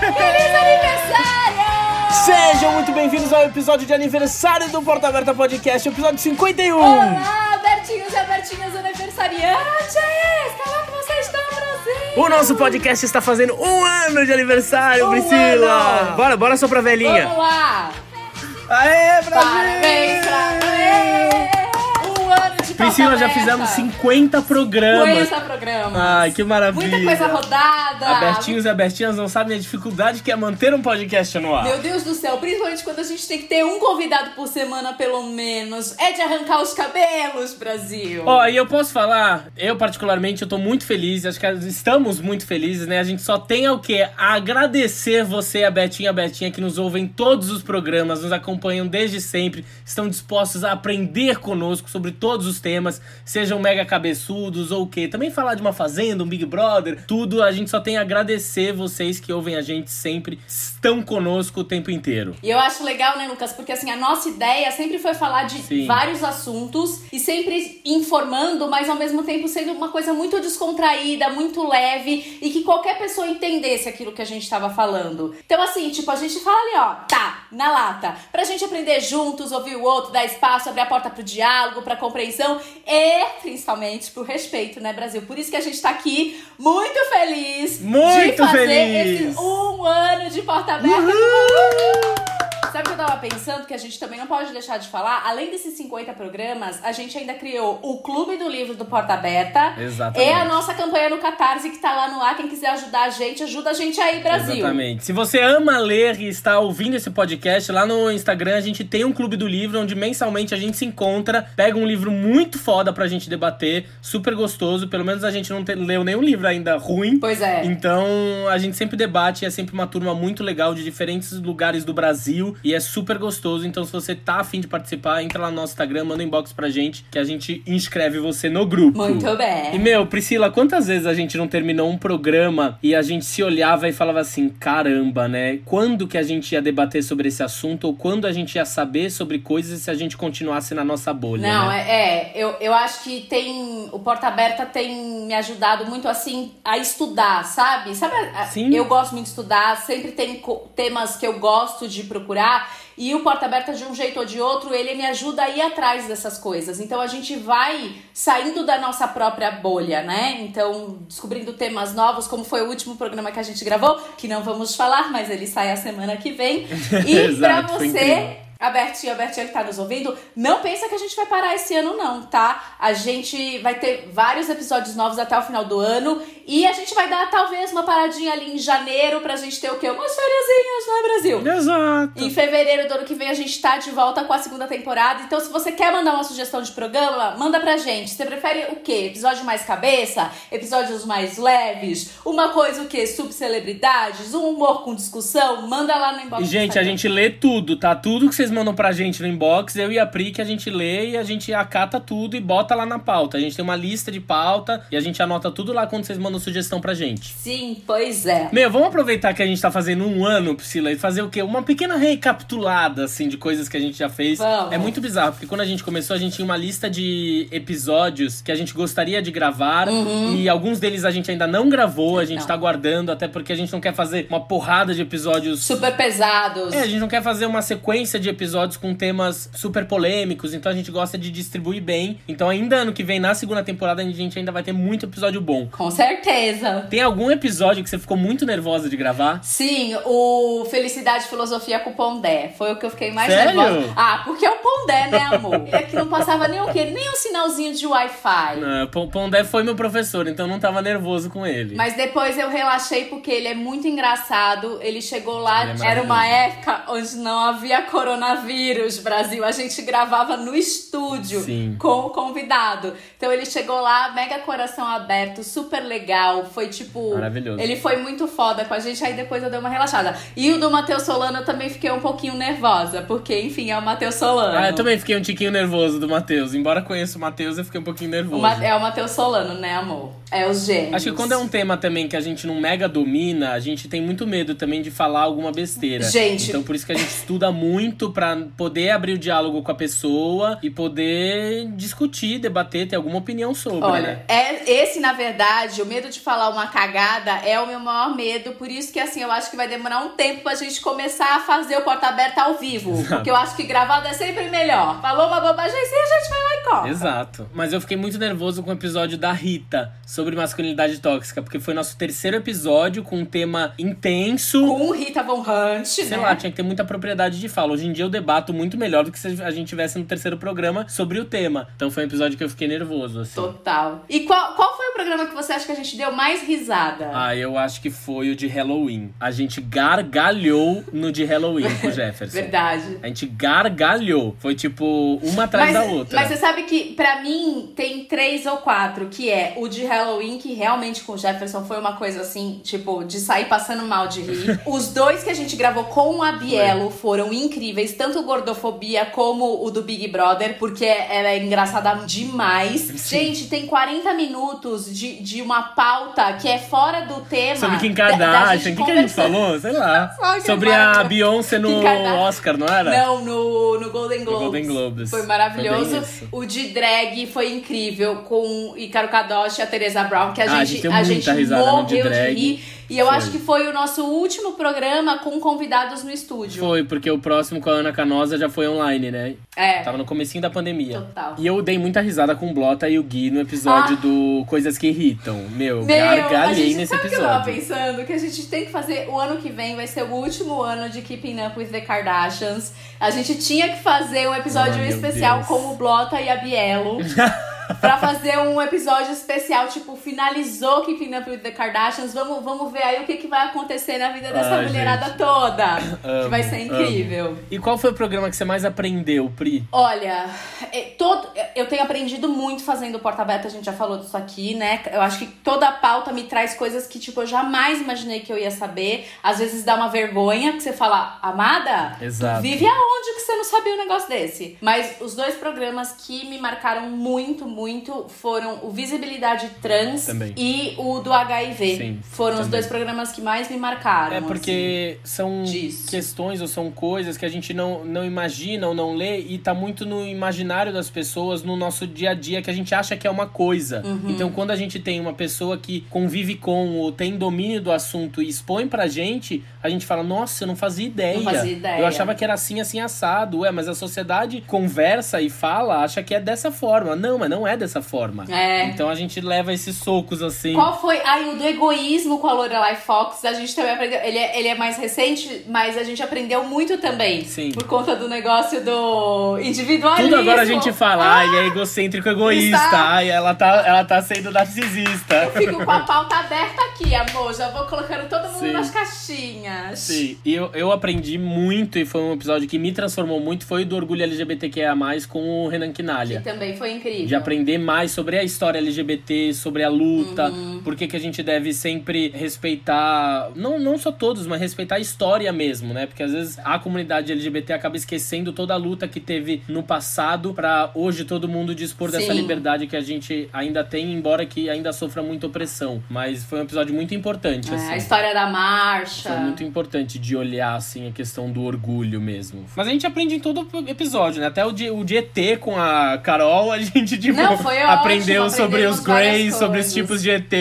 Feliz aniversário! Sejam muito bem-vindos ao episódio de aniversário do Porta Aberta Podcast, episódio 51. Olá, Bertinhos e Albertinhas aniversariantes! Como é que vocês estão, Brasil? O nosso podcast está fazendo um ano de aniversário, Um Priscila. ano. Bora, bora só pra velhinha. Vamos lá! Aê, Parabéns pra você! Um ano de Priscila, porta já fizemos 50 programas. 50 programas. Ai, que maravilha. Muita coisa rodada. Abertinhos e abertinhas não sabem a dificuldade que é manter um podcast no ar. Meu Deus do céu, principalmente quando a gente tem que ter um convidado por semana, pelo menos. É de arrancar os cabelos, Brasil. Ó, e eu posso falar, eu particularmente, eu tô muito feliz, acho que estamos muito felizes, né? A gente só tem o quê? A agradecer você, a Betinha, a Betinha, que nos ouvem em todos os programas, nos acompanham desde sempre, estão dispostos a aprender conosco sobre todos os temas, sejam mega cabeçudos ou o quê. Também falar de uma fazenda, um Big Brother, tudo, a gente só tem a agradecer vocês que ouvem a gente sempre, estão conosco o tempo inteiro. E eu acho legal, né, Lucas? Porque assim, a nossa ideia sempre foi falar de Sim. vários assuntos e sempre informando, mas ao mesmo tempo sendo uma coisa muito descontraída, muito leve e que qualquer pessoa entendesse aquilo que a gente tava falando. Então, assim, tipo, a gente fala ali, ó, tá, na lata, pra gente aprender juntos, ouvir o outro, dar espaço, abrir a porta pro diálogo, pra compreensão e principalmente pro respeito, né, Brasil? Por isso que a gente tá aqui muito feliz de Muito fazer feliz! esse um ano de porta aberta. Uhul! Sabe o que eu tava pensando? Que a gente também não pode deixar de falar. Além desses 50 programas, a gente ainda criou o Clube do Livro do Porta Aberta. Exatamente. É a nossa campanha no Catarse que tá lá no ar. Quem quiser ajudar a gente, ajuda a gente aí, Brasil. Exatamente. Se você ama ler e está ouvindo esse podcast, lá no Instagram a gente tem um clube do livro onde mensalmente a gente se encontra, pega um livro muito foda pra gente debater, super gostoso. Pelo menos a gente não te- leu nenhum livro ainda ruim. Pois é. Então a gente sempre debate, é sempre uma turma muito legal de diferentes lugares do Brasil e é super gostoso. Então se você tá afim de participar, entra lá no nosso Instagram, manda um inbox pra gente que a gente inscreve você no grupo. Muito bem. E meu, Priscila, quantas vezes a gente não terminou um programa e a gente se olhava e falava assim, caramba, né? Quando que a gente ia debater sobre esse assunto ou quando a gente ia saber sobre coisas se a gente continuasse na nossa bolha, Não, né? é, é, eu, eu acho que tem. O Porta Aberta tem me ajudado muito assim a estudar, sabe? Sabe? Sim. Eu gosto muito de estudar, sempre tem temas que eu gosto de procurar. E o Porta Aberta, de um jeito ou de outro, ele me ajuda a ir atrás dessas coisas. Então a gente vai saindo da nossa própria bolha, né? Então, descobrindo temas novos, como foi o último programa que a gente gravou, que não vamos falar, mas ele sai a semana que vem. E pra você. Incrível. A Bertinha, a Bertinha que tá nos ouvindo, não pensa que a gente vai parar esse ano, não, tá? A gente vai ter vários episódios novos até o final do ano e a gente vai dar talvez uma paradinha ali em janeiro pra gente ter o quê? Umas fériasinhas, né, Brasil? Exato. Em fevereiro do ano que vem a gente tá de volta com a segunda temporada. Então, se você quer mandar uma sugestão de programa, manda pra gente. Você prefere o quê? Episódio mais cabeça? Episódios mais leves? Uma coisa o quê? Subcelebridades? Um humor com discussão? Manda lá no inbox. E, gente, a gente lê tudo, tá? Tudo que vocês mandam pra gente no inbox, eu e a Pri, que a gente lê e a gente acata tudo e bota lá na pauta. A gente tem uma lista de pauta e a gente anota tudo lá quando vocês mandam sugestão pra gente. Sim, pois é. Meu, vamos aproveitar que a gente tá fazendo um ano, Priscila, e fazer o quê? Uma pequena recapitulada, assim, de coisas que a gente já fez. Vamos. É muito bizarro, porque quando a gente começou, a gente tinha uma lista de episódios que a gente gostaria de gravar. E alguns deles a gente ainda não gravou, a gente Uhum. Não. tá guardando, até porque a gente não quer fazer uma porrada de episódios. Super pesados. É, a gente não quer fazer uma sequência de episódios com temas super polêmicos, então a gente gosta de distribuir bem. Então, ainda ano que vem, na segunda temporada, a gente ainda vai ter muito episódio bom. Com certeza. Tem algum episódio que você ficou muito nervosa de gravar? Sim, o Felicidade Filosofia com o Pondé. Foi o que eu fiquei mais Sério? nervosa. Ah, porque é o Pondé, né, amor? Ele aqui não passava nem o quê? Nem um sinalzinho de Wi-Fi. Não, Pondé foi meu professor, então eu não tava nervoso com ele. Mas depois eu relaxei porque ele é muito engraçado. Ele chegou lá, Ele é era uma época onde não havia coronavírus, Brasil. A gente gravava no estúdio Sim. com o convidado. Então ele chegou lá, mega coração aberto, super legal. Foi tipo. Maravilhoso. Ele foi muito foda com a gente, aí depois eu dei uma relaxada. E o do Matheus Solano eu também fiquei um pouquinho nervosa, porque, enfim, é o Matheus Solano. Ah, eu também fiquei um tiquinho nervoso do Matheus. Embora conheça o Matheus, eu fiquei um pouquinho O nervoso. Ma- é o Matheus Solano, né, amor? É os gêmeos. Acho que quando é um tema também que a gente não mega domina, a gente tem muito medo também de falar alguma besteira. Gente. Então por isso que a gente estuda muito pra poder abrir o diálogo com a pessoa e poder discutir, debater, ter alguma opinião sobre, Olha, né? é, esse, na verdade, o medo de falar uma cagada é o meu maior medo. Por isso que, assim, eu acho que vai demorar um tempo pra gente começar a fazer o porta aberta ao vivo. Porque eu acho que gravado é sempre melhor. Falou uma bobagem assim, a gente vai lá e corta. Exato. Mas eu fiquei muito nervoso com o episódio da Rita sobre masculinidade tóxica, porque foi nosso terceiro episódio com um tema intenso. Com Rita Von Hunt, Sei né? lá, tinha que ter muita propriedade de fala. Hoje em dia eu debato muito melhor do que se a gente tivesse no terceiro programa sobre o tema. Então foi um episódio que eu fiquei nervoso, assim. Total. E qual, qual foi o programa que você acha que a gente deu mais risada? Ah, eu acho que foi o de Halloween. A gente gargalhou no de Halloween com o Jefferson. Verdade. A gente gargalhou. Foi tipo uma atrás da outra. mas você sabe que, pra mim, tem três ou quatro, que é o de Halloween, que realmente com o Jefferson foi uma coisa assim, tipo, de sair passando mal de rir. Os dois que a gente gravou com a Bielo foram incríveis, tanto o Gordofobia como o do Big Brother, porque ela é engraçada demais. Sim. Gente, tem 40 minutos de, de uma pauta que é fora do tema. Sobre Kim da- da Kardashian. O que, que a gente falou? Sei lá. Sobre a. Beyoncé no. Oscar, não era? Não, no, no Golden Globes. Golden Globes. Foi maravilhoso. Foi o de drag foi incrível com Icaro Kadoshi e a Teresa Brown, que a Ah, a gente, gente a gente risada no morreu de de, drag. rir. E eu Foi. acho que foi o nosso último programa com convidados no estúdio. Foi, porque o próximo com a Ana Canosa já foi online, né? É. Tava no comecinho da pandemia. Total. E eu dei muita risada com o Blota e o Gui no episódio Ah. do Coisas que Irritam. Meu, Meu, gargalhei nesse sabe o que eu tava episódio. pensando? Que a gente tem que fazer. O ano que vem vai ser o último ano de Keeping Up with the Kardashians. A gente tinha que fazer um episódio meu especial com o Blota e a Bielo. pra fazer um episódio especial, tipo, finalizou Keeping Up with the Kardashians. Vamos, vamos ver aí o que, que vai acontecer na vida dessa Ai, mulherada gente. toda. que Amo, vai ser incrível. E qual foi o programa que você mais aprendeu, Pri? Olha, é, todo, eu tenho aprendido muito fazendo o Porta Aberta, a gente já falou disso aqui, né? Eu acho que toda a pauta me traz coisas que, tipo, eu jamais imaginei que eu ia saber. Às vezes dá uma vergonha que você fala, amada, Exato. vive aonde que você não sabia um negócio desse? Mas os dois programas que me marcaram muito, muito foram o Visibilidade Trans Também. e o do HIV. Sim, foram os também. dois programas que mais me marcaram. É assim. porque são disso. questões ou são coisas que a gente não, não imagina ou não lê e tá muito no imaginário das pessoas, no nosso dia a dia, que a gente acha que é uma coisa. Uhum. Então, quando a gente tem uma pessoa que convive com ou tem domínio do assunto e expõe pra gente, a gente fala, nossa, eu não fazia ideia. Não fazia ideia. Eu achava que era assim, assim, assado. Ué, mas a sociedade conversa e fala, acha que é dessa forma. Não, mas não é dessa forma. É. Então a gente leva esses socos assim. Qual foi? Ai, o do egoísmo com a Lorelai Fox, a gente também aprendeu. Ele é, ele é mais recente, mas a gente aprendeu muito também. Sim. Por conta do negócio do individualismo. Tudo agora a gente fala, ah, ele é egocêntrico egoísta, Está. ai, ela tá, ela tá sendo narcisista. Fico com a pauta aberta aqui, amor. Já vou colocando todo mundo Sim. nas caixinhas. Sim, e eu, eu aprendi muito, e foi um episódio que me transformou muito, foi o do orgulho LGBTQIA+, com o Renan Que Quinalha. também foi incrível. De aprender mais sobre a história LGBT, sobre a luta, Uhum. por que que a gente deve sempre respeitar, não, não só todos, mas respeitar a história mesmo, né? Porque às vezes a comunidade LGBT acaba esquecendo toda a luta que teve no passado pra hoje todo mundo dispor dessa Sim. liberdade que a gente ainda tem, embora que ainda sofra muita opressão. Mas foi um episódio muito importante, É, assim. a história da marcha. Foi muito importante de olhar, assim, a questão do orgulho mesmo. Mas a gente aprende em todo episódio, né? Até o de, o de ET com a Carol, a gente, tipo, Não, foi ótimo, aprendeu sobre os Greys, sobre os tipos de ET.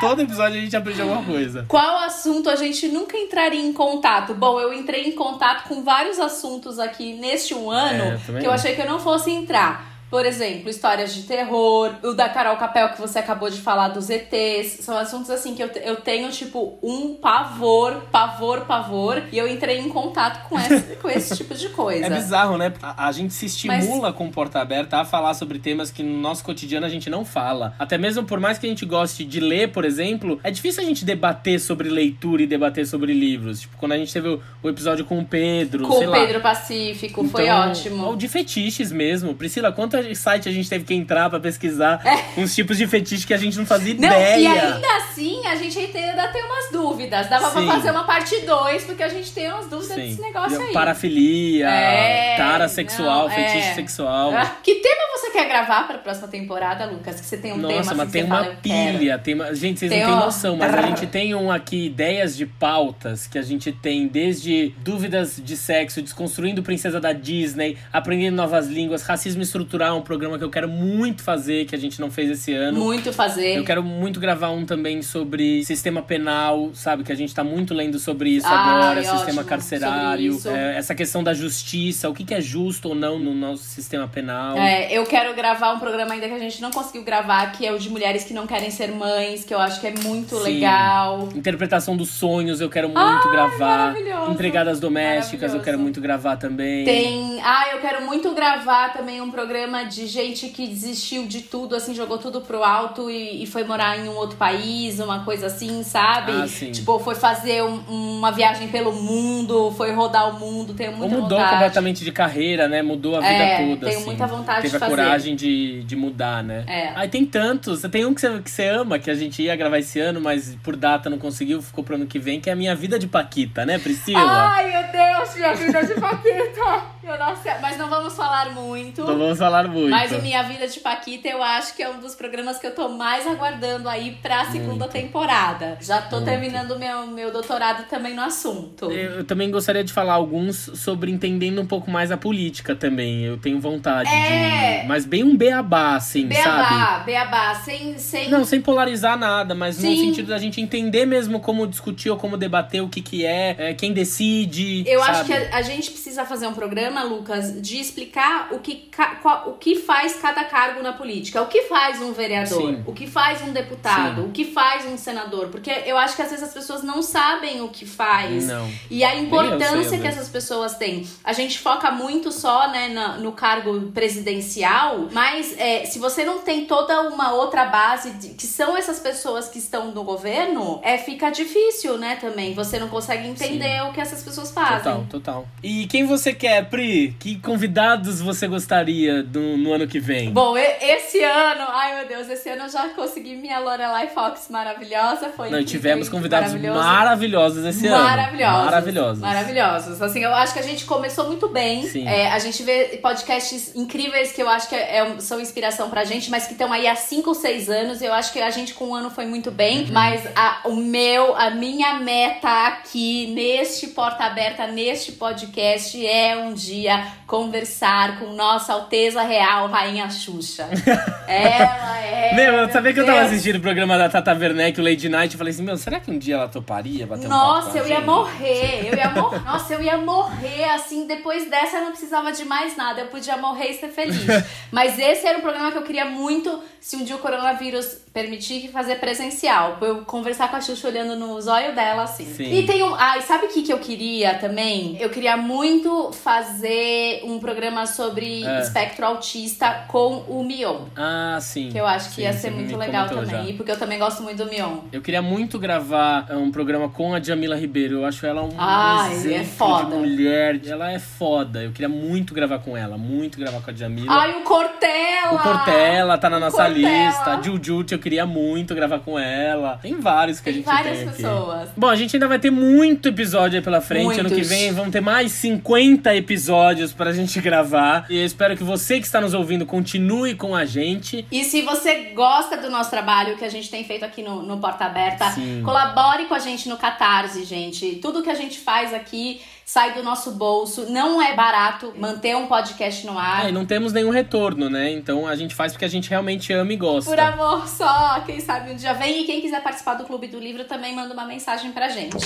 Todo episódio a gente aprende alguma coisa. Qual assunto a gente nunca entraria em contato? Bom, eu entrei em contato com vários assuntos aqui neste um ano É, que eu. achei que eu não fosse entrar. Por exemplo, histórias de terror, o da Carol Capel que você acabou de falar dos ETs. São assuntos assim que eu, eu tenho, tipo, um pavor, pavor, pavor. E eu entrei em contato com esse, com esse tipo de coisa. É bizarro, né? A, a gente se estimula com porta aberta a falar sobre temas que no nosso cotidiano a gente não fala. Até mesmo por mais que a gente goste de ler, por exemplo, é difícil a gente debater sobre leitura e debater sobre livros. Tipo, quando a gente teve o, o episódio com o Pedro, com o lá. Pedro Pacífico, foi Então, ótimo. Ou de fetiches mesmo. Priscila, site a gente teve que entrar pra pesquisar uns tipos de fetiche que a gente não fazia É. Não, ideia. e ainda assim, a gente ainda tem umas dúvidas. Dava Sim. pra fazer uma parte 2, porque a gente tem umas dúvidas desse negócio aí. Parafilia, É, tara sexual, não, fetiche é. sexual. Que tema você quer gravar pra próxima temporada, Lucas? Que você tem um Nossa, tema assim, mas tem uma fala, pilha. Tem uma... Gente, vocês Tem não têm um- noção, mas a gente tem um aqui, ideias de pautas, que a gente tem desde dúvidas de sexo, desconstruindo princesa da Disney, aprendendo novas línguas, racismo estrutural, um programa que eu quero muito fazer, que a gente não fez esse ano. Muito fazer. Eu quero muito gravar um também sobre sistema penal, sabe? Que a gente tá muito lendo sobre isso Ai, agora, ótimo, sistema carcerário, é, essa questão da justiça, o que, que é justo ou não no nosso sistema penal. É, eu quero gravar um programa ainda que a gente não conseguiu gravar, que é o de mulheres que não querem ser mães, que eu acho que é muito Sim. legal. Interpretação dos sonhos, eu quero muito Ai, gravar. maravilhoso. Empregadas domésticas, eu quero muito gravar também. Tem. Ah, eu quero muito gravar também um programa de gente que desistiu de tudo, assim, jogou tudo pro alto e, e foi morar em um outro país, uma coisa assim, sabe? Ah, sim. Tipo, foi fazer um- uma viagem pelo mundo, foi rodar o mundo, tenho Ou muita mudou vontade. completamente de carreira, né? Mudou a vida É, toda. tenho assim. muita vontade Teve de fazer. Coragem de, de mudar, né? É. Aí tem tantos. Tem um que você, que você ama, que a gente ia gravar esse ano, mas por data não conseguiu, ficou pro ano que vem, que é a minha vida de Paquita, né, Priscila? Ai, meu Deus, minha vida de Paquita! Meu mas não vamos falar muito. Não vamos falar muito. Mas o Minha Vida de Paquita, eu acho que é um dos programas que eu tô mais aguardando aí pra segunda temporada. Já tô terminando meu, meu doutorado também no assunto. Eu, eu também gostaria de falar alguns sobre entendendo um pouco mais a política também. Eu tenho vontade É. de. Mas bem um beabá, assim, sabe? Beabá, beabá, sem, sem Não, sem polarizar nada, mas no Sim. sentido da gente entender mesmo como discutir ou como debater o que que é, é, quem decide. Eu sabe? acho que a, a gente precisa fazer um programa, Lucas, de explicar o que, ca- qual- o que faz cada cargo na política. O que faz um vereador, Sim. o que faz um deputado, Sim. o que faz um senador. Porque eu acho que às vezes as pessoas não sabem o que faz. Não. E a sei, importância às que essas pessoas têm. A gente foca muito só né, na- no cargo presidencial, mas é, se você não tem toda uma outra base, de- que são essas pessoas que estão no governo, é, fica difícil, né, também. Você não consegue entender o que essas pessoas fazem. Total, total. E quem você quer, Pri? Que convidados você gostaria do, no ano que vem? Bom, esse ano, ai meu Deus, esse ano eu já consegui minha Lorelai Fox maravilhosa. Foi Não, tivemos convidados maravilhoso. maravilhosos esse ano. Maravilhosos. Maravilhosos. Maravilhosos. Assim, eu acho que a gente começou muito bem. Sim. É, a gente vê podcasts incríveis que eu acho que é- são inspiração pra gente, mas que estão aí há 5 ou 6 anos. Eu acho que a gente com um ano foi muito bem. Uhum. Mas a, o meu, a minha meta aqui, neste Porta Aberta, neste podcast, é um dia conversar com Nossa Alteza Real, Rainha Xuxa. Ela é. Meu, eu sabia que eu tava assistindo o programa da Tata Werneck, o Lady Night, e falei assim, meu, será que um dia ela toparia bater um papo Nossa, a eu ia gente? morrer. Eu ia mor... Nossa, eu ia morrer assim. Depois dessa eu não precisava de mais nada. Eu podia morrer e ser feliz. Mas esse era um programa que eu queria muito, se um dia o coronavírus permitir, fazer presencial. Pra eu conversar com a Xuxa olhando nos olhos dela, assim. Sim. E tem um. Ah, sabe o que, que eu queria também? Eu queria muito fazer um programa sobre É. espectro autista com o Mion. Ah, sim. Que eu acho que Sim, ia ser muito legal também. já. Porque eu também gosto muito do Mion. Eu queria muito gravar é, um programa com a Jamila Ribeiro. Eu acho ela um Ai, exemplo é foda. de mulher. Ela é foda. Eu queria muito gravar com ela. Muito gravar com a Jamila. Ai, o Cortella! o Cortella tá na nossa Cortella. lista. A Jujut, eu queria muito gravar com ela. Tem vários que a Tem gente várias tem aqui. pessoas. Bom, a gente ainda vai ter muito episódio aí pela frente. Ano que Muitos. vem vão ter mais 50 episódios pra gente gravar. E eu espero que você que está nos ouvindo continue com a gente. E se você gosta do nosso trabalho que a gente tem feito aqui no, no Porta Aberta, Sim. colabore com a gente no Catarse, gente. Tudo que a gente faz aqui sai do nosso bolso. Não é barato manter um podcast no ar. É, e não temos nenhum retorno, né? Então a gente faz porque a gente realmente ama e gosta. Por amor só, quem sabe um dia vem. E quem quiser participar do Clube do Livro também manda uma mensagem pra gente.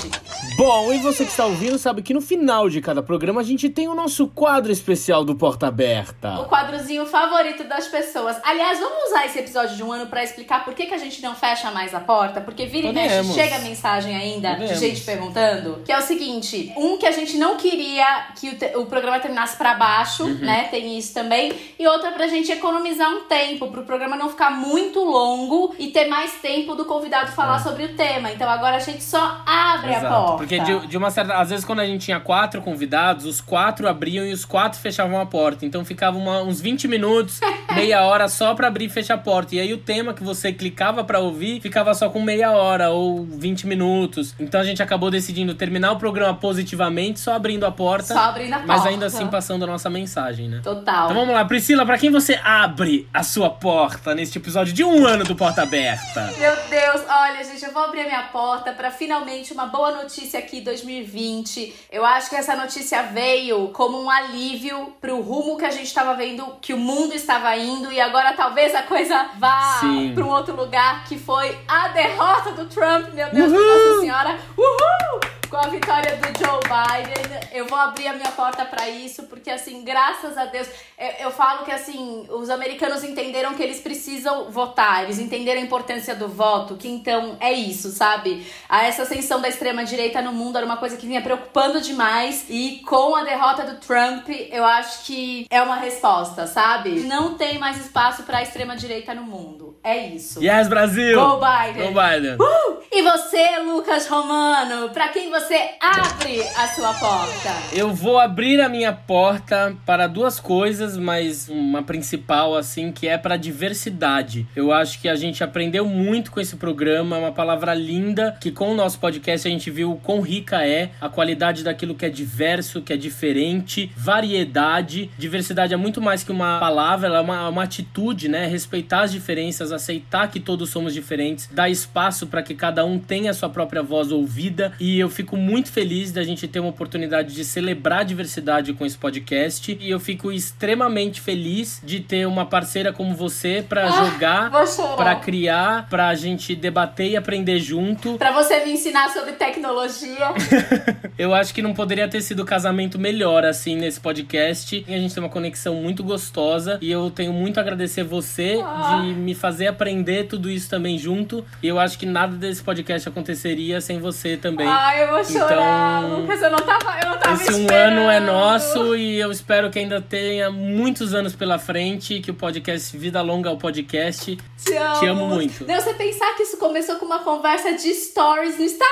Bom, e você que está ouvindo sabe que no final de cada programa a gente tem o nosso quadro especial do Porta Aberta. O quadrozinho favorito das pessoas. Aliás, vamos usar esse episódio de um ano pra explicar por que, que a gente não fecha mais a porta? Porque vira e mexe, Podemos. chega mensagem ainda de Podemos. gente perguntando. Que é o seguinte: um que a gente não queria que o, te- o programa terminasse pra baixo, Uhum. né? Tem isso também. E outra pra gente economizar um tempo, pro programa não ficar muito longo e ter mais tempo do convidado falar sobre o tema. Então agora a gente só abre a Exato, porta. Porque de, de uma certa. Às vezes, quando a gente tinha quatro convidados, os quatro abriam e os quatro fechavam a porta. Então ficava uma- uns 20 minutos, meia hora só pra abrir e fechar a porta. E aí o tema que você clicava pra ouvir ficava só com meia hora ou 20 minutos. Então a gente acabou decidindo terminar o programa positivamente, só abrindo a porta. Só abrindo a porta. Mas ainda assim passando a nossa mensagem, né? Total. Então vamos lá, Priscila, pra quem você abre a sua porta neste episódio de um ano do Porta Aberta? Meu Deus, olha, gente, eu vou abrir a minha porta para finalmente uma boa notícia aqui 2020. Eu acho que essa notícia veio como um alívio pro rumo que a gente estava vendo que o mundo estava indo e agora talvez a coisa vá para um outro lugar que foi a derrota do Trump, meu Deus, Uhul! Nossa Senhora. Uhul! Com a vitória do Joe Biden. Eu vou abrir a minha porta para isso, porque assim, graças a Deus, eu, eu, falo que assim, os americanos entenderam que eles precisam votar, eles entenderam a importância do voto, que então é isso, sabe? A essa ascensão da extrema direita no mundo era uma coisa que vinha preocupando demais e com a derrota do Trump, eu acho que é uma resposta, sabe? Não tem mais espaço para a extrema direita no mundo. É isso. Yes, Brasil. Go Biden. Go Biden. Uh! E você, Lucas Romano, para quem você você abre a sua porta? Eu vou abrir a minha porta para duas coisas, mas uma principal, assim, que é para diversidade. Eu acho que a gente aprendeu muito com esse programa, uma palavra linda, que com o nosso podcast a gente viu o quão rica é, a qualidade daquilo que é diverso, que é diferente, variedade. Diversidade é muito mais que uma palavra, ela é uma, uma atitude, né? Respeitar as diferenças, aceitar que todos somos diferentes, dar espaço para que cada um tenha a sua própria voz ouvida. E eu fico fico muito feliz da gente ter uma oportunidade de celebrar a diversidade com esse podcast. E eu fico extremamente feliz de ter uma parceira como você para ah, jogar, para criar, pra gente debater e aprender junto. Para você me ensinar sobre tecnologia. eu acho que não poderia ter sido casamento melhor assim nesse podcast. E a gente tem uma conexão muito gostosa e eu tenho muito a agradecer você ah. de me fazer aprender tudo isso também junto. E eu acho que nada desse podcast aconteceria sem você também. Ah, eu vou chorar, então, Lucas. Eu não tava, eu não tava Esse esperando. um ano é nosso e eu espero que ainda tenha muitos anos pela frente, que o podcast Vida Longa ao podcast. Te amo. Te amo muito. Não, você pensar que isso começou com uma conversa de stories no Instagram,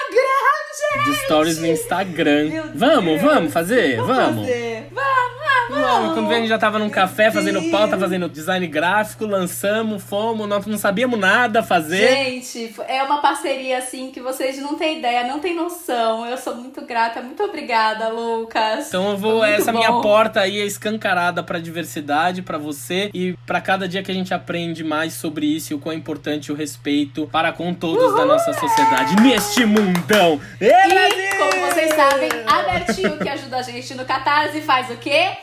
gente! De stories no Instagram. Meu vamos, Deus. vamos fazer? Vamos. Vamos, fazer. vamos, vamos. Quando a gente já tava num café fazendo pauta, fazendo design gráfico, lançamos, fomos, nós não sabíamos nada fazer. Gente, é uma parceria assim que vocês não têm ideia, não têm noção eu sou muito grata. Muito obrigada, Lucas. Então eu vou. Essa bom. minha porta aí é escancarada pra diversidade, para você e para cada dia que a gente aprende mais sobre isso e o quão é importante o respeito para com todos Uhul, da nossa sociedade neste mundão. E, e como vocês sabem, a Bertinho que ajuda a gente no Catarse faz o quê?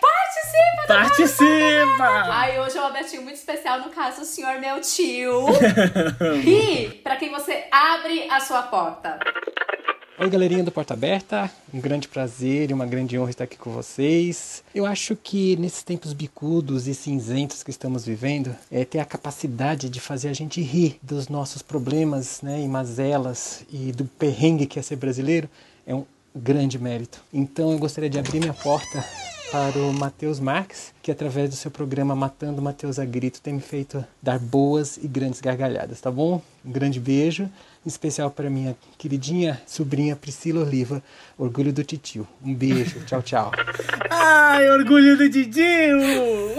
Participa! Participa! Ai, hoje é um Bertinho muito especial, no caso, o senhor meu tio. e para quem você abre a sua porta. Oi, galerinha do Porta Aberta. Um grande prazer e uma grande honra estar aqui com vocês. Eu acho que nesses tempos bicudos e cinzentos que estamos vivendo, é ter a capacidade de fazer a gente rir dos nossos problemas, né, e mazelas e do perrengue que é ser brasileiro é um grande mérito. Então eu gostaria de abrir minha porta para o Matheus Marques, que através do seu programa Matando Matheus a Grito tem me feito dar boas e grandes gargalhadas, tá bom? Um grande beijo em especial para minha queridinha sobrinha Priscila Oliva, orgulho do titio. Um beijo, tchau, tchau. Ai, orgulho do titio!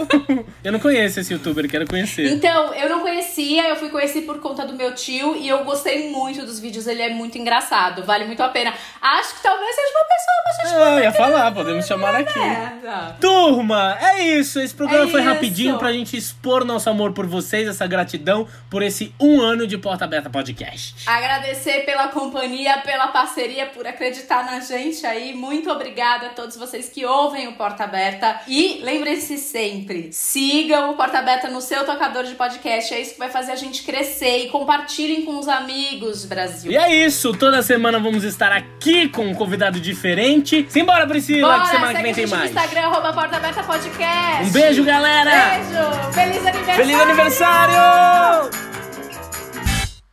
eu não conheço esse youtuber, quero conhecer. Então, eu não conhecia, eu fui conhecer por conta do meu tio e eu gostei muito dos vídeos, ele é muito engraçado, vale muito a pena. Acho que talvez seja uma pessoa bastante Ah, ia falar, podemos chamar aqui. É, tá. Turma, é isso, esse programa é foi isso. rapidinho pra gente expor nosso amor por vocês, essa gratidão por esse um ano de Porta Aberta Podcast. Agradecer pela companhia, pela parceria, por acreditar na gente aí. Muito obrigada a todos vocês que ouvem o Porta Aberta. E lembrem-se sempre, sigam o Porta Aberta no seu tocador de podcast. É isso que vai fazer a gente crescer. E compartilhem com os amigos, Brasil. E é isso. Toda semana vamos estar aqui com um convidado diferente. Simbora, Priscila, Bora, que semana que vem tem mais. Instagram, arroba Porta Aberta Podcast. Um beijo, galera. Beijo. Feliz aniversário. Feliz aniversário.